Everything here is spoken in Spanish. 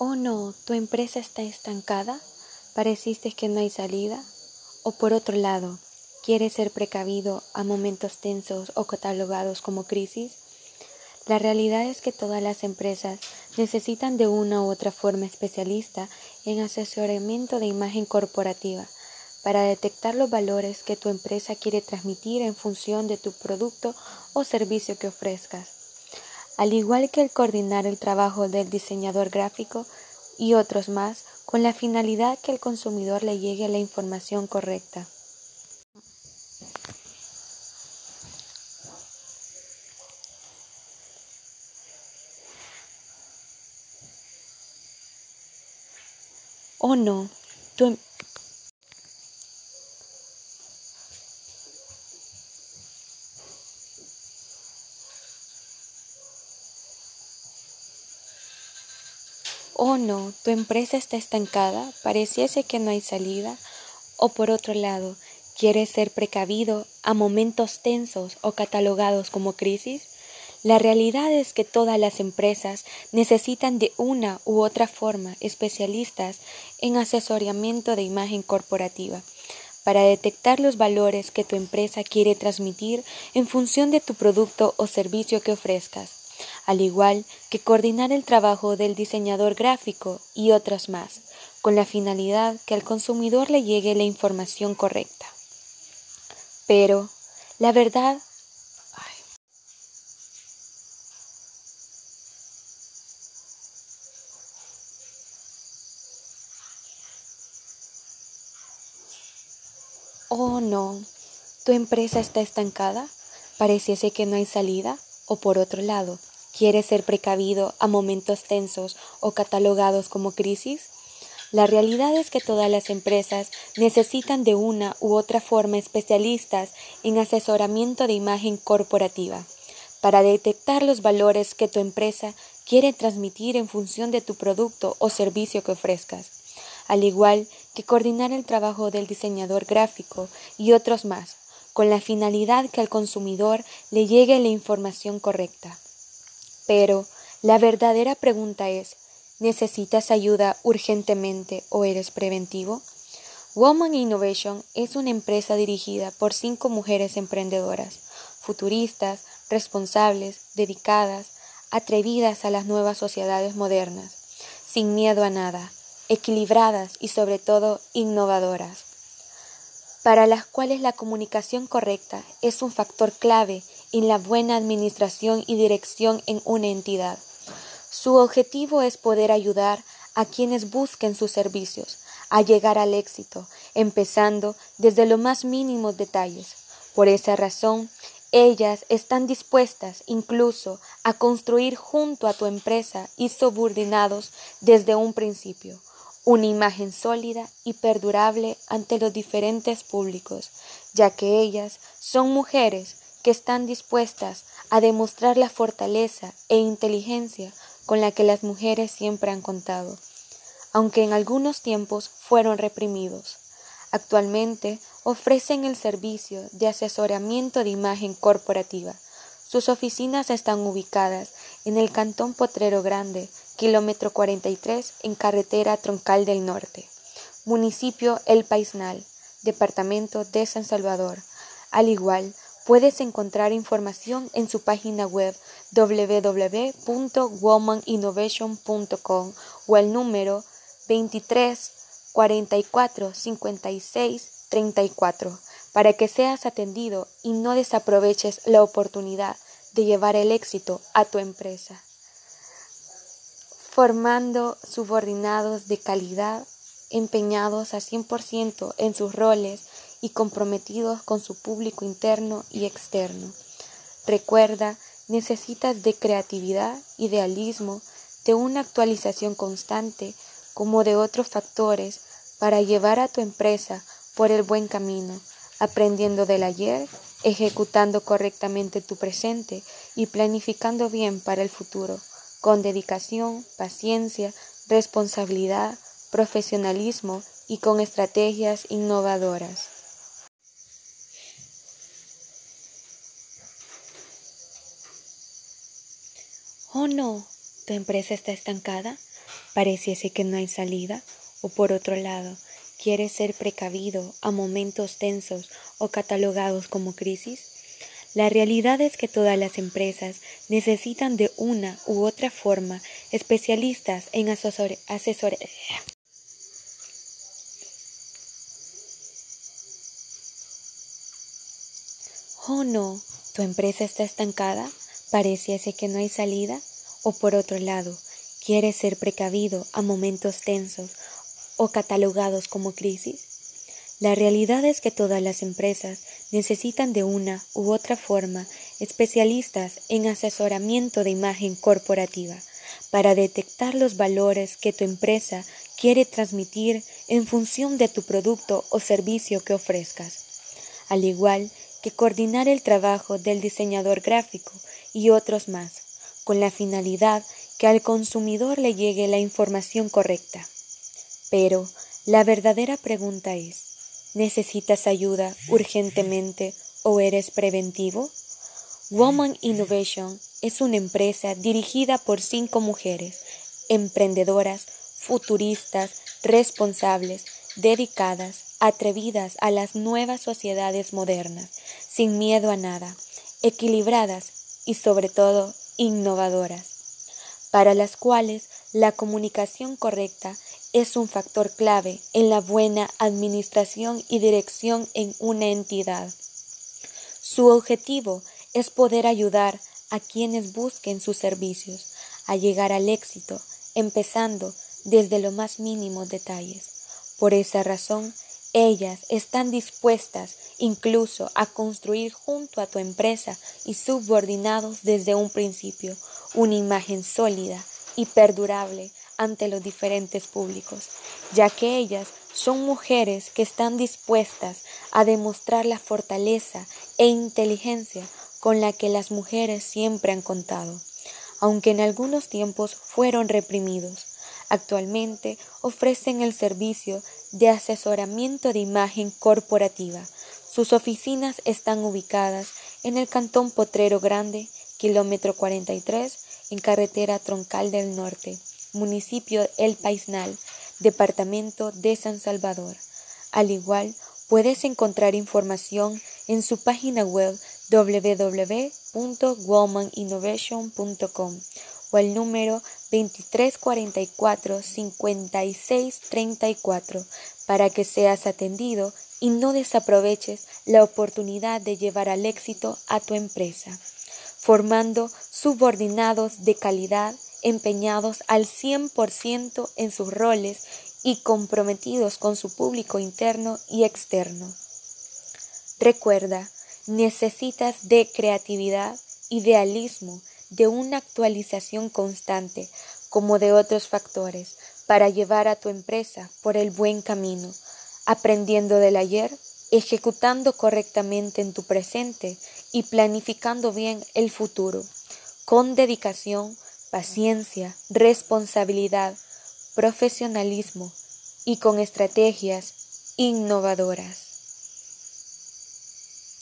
Oh no, tu empresa está estancada, pareciste que no hay salida. O por otro lado, quieres ser precavido a momentos tensos o catalogados como crisis. La realidad es que todas las empresas necesitan de una u otra forma especialista en asesoramiento de imagen corporativa para detectar los valores que tu empresa quiere transmitir en función de tu producto o servicio que ofrezcas al igual que el coordinar el trabajo del diseñador gráfico y otros más, con la finalidad que el consumidor le llegue la información correcta. Oh no, tu, Oh no, tu empresa está estancada, pareciese que no hay salida. O por otro lado, quieres ser precavido a momentos tensos o catalogados como crisis. La realidad es que todas las empresas necesitan de una u otra forma especialistas en asesoramiento de imagen corporativa para detectar los valores que tu empresa quiere transmitir en función de tu producto o servicio que ofrezcas al igual que coordinar el trabajo del diseñador gráfico y otras más, con la finalidad que al consumidor le llegue la información correcta. Pero, la verdad... Oh no, ¿tu empresa está estancada? ¿Pareciese que no hay salida? O por otro lado, ¿Quieres ser precavido a momentos tensos o catalogados como crisis? La realidad es que todas las empresas necesitan de una u otra forma especialistas en asesoramiento de imagen corporativa para detectar los valores que tu empresa quiere transmitir en función de tu producto o servicio que ofrezcas, al igual que coordinar el trabajo del diseñador gráfico y otros más, con la finalidad que al consumidor le llegue la información correcta. Pero la verdadera pregunta es, ¿necesitas ayuda urgentemente o eres preventivo? Woman Innovation es una empresa dirigida por cinco mujeres emprendedoras, futuristas, responsables, dedicadas, atrevidas a las nuevas sociedades modernas, sin miedo a nada, equilibradas y sobre todo innovadoras, para las cuales la comunicación correcta es un factor clave en la buena administración y dirección en una entidad. Su objetivo es poder ayudar a quienes busquen sus servicios a llegar al éxito, empezando desde los más mínimos detalles. Por esa razón, ellas están dispuestas incluso a construir junto a tu empresa y subordinados desde un principio una imagen sólida y perdurable ante los diferentes públicos, ya que ellas son mujeres que están dispuestas a demostrar la fortaleza e inteligencia con la que las mujeres siempre han contado, aunque en algunos tiempos fueron reprimidos. Actualmente ofrecen el servicio de asesoramiento de imagen corporativa. Sus oficinas están ubicadas en el Cantón Potrero Grande, kilómetro 43, en carretera Troncal del Norte, municipio El Paisnal, departamento de San Salvador. Al igual, Puedes encontrar información en su página web www.womaninnovation.com o el número 23 44 56 34 para que seas atendido y no desaproveches la oportunidad de llevar el éxito a tu empresa. Formando subordinados de calidad empeñados a 100% en sus roles y comprometidos con su público interno y externo. Recuerda, necesitas de creatividad, idealismo, de una actualización constante, como de otros factores, para llevar a tu empresa por el buen camino, aprendiendo del ayer, ejecutando correctamente tu presente y planificando bien para el futuro, con dedicación, paciencia, responsabilidad, profesionalismo y con estrategias innovadoras. Oh no, ¿tu empresa está estancada? pareciese que no hay salida, o por otro lado, quieres ser precavido a momentos tensos o catalogados como crisis? La realidad es que todas las empresas necesitan de una u otra forma especialistas en asesoría. Oh no, tu empresa está estancada, pareciese que no hay salida, o por otro lado, quieres ser precavido a momentos tensos o catalogados como crisis. La realidad es que todas las empresas necesitan de una u otra forma especialistas en asesoramiento de imagen corporativa para detectar los valores que tu empresa quiere transmitir en función de tu producto o servicio que ofrezcas. Al igual que coordinar el trabajo del diseñador gráfico y otros más, con la finalidad que al consumidor le llegue la información correcta. Pero la verdadera pregunta es, ¿necesitas ayuda urgentemente o eres preventivo? Woman Innovation es una empresa dirigida por cinco mujeres, emprendedoras, futuristas, responsables, dedicadas, atrevidas a las nuevas sociedades modernas, sin miedo a nada, equilibradas y sobre todo innovadoras, para las cuales la comunicación correcta es un factor clave en la buena administración y dirección en una entidad. Su objetivo es poder ayudar a quienes busquen sus servicios a llegar al éxito, empezando desde los más mínimos detalles. Por esa razón, ellas están dispuestas incluso a construir junto a tu empresa y subordinados desde un principio una imagen sólida y perdurable ante los diferentes públicos, ya que ellas son mujeres que están dispuestas a demostrar la fortaleza e inteligencia con la que las mujeres siempre han contado, aunque en algunos tiempos fueron reprimidos. Actualmente ofrecen el servicio de asesoramiento de imagen corporativa. Sus oficinas están ubicadas en el Cantón Potrero Grande, kilómetro 43, en carretera Troncal del Norte, municipio El Paisnal, departamento de San Salvador. Al igual, puedes encontrar información en su página web www.womaninnovation.com o al número 2344 5634 para que seas atendido y no desaproveches la oportunidad de llevar al éxito a tu empresa, formando subordinados de calidad empeñados al 100% en sus roles y comprometidos con su público interno y externo. Recuerda, necesitas de creatividad, idealismo, de una actualización constante, como de otros factores, para llevar a tu empresa por el buen camino, aprendiendo del ayer, ejecutando correctamente en tu presente y planificando bien el futuro, con dedicación, paciencia, responsabilidad, profesionalismo y con estrategias innovadoras.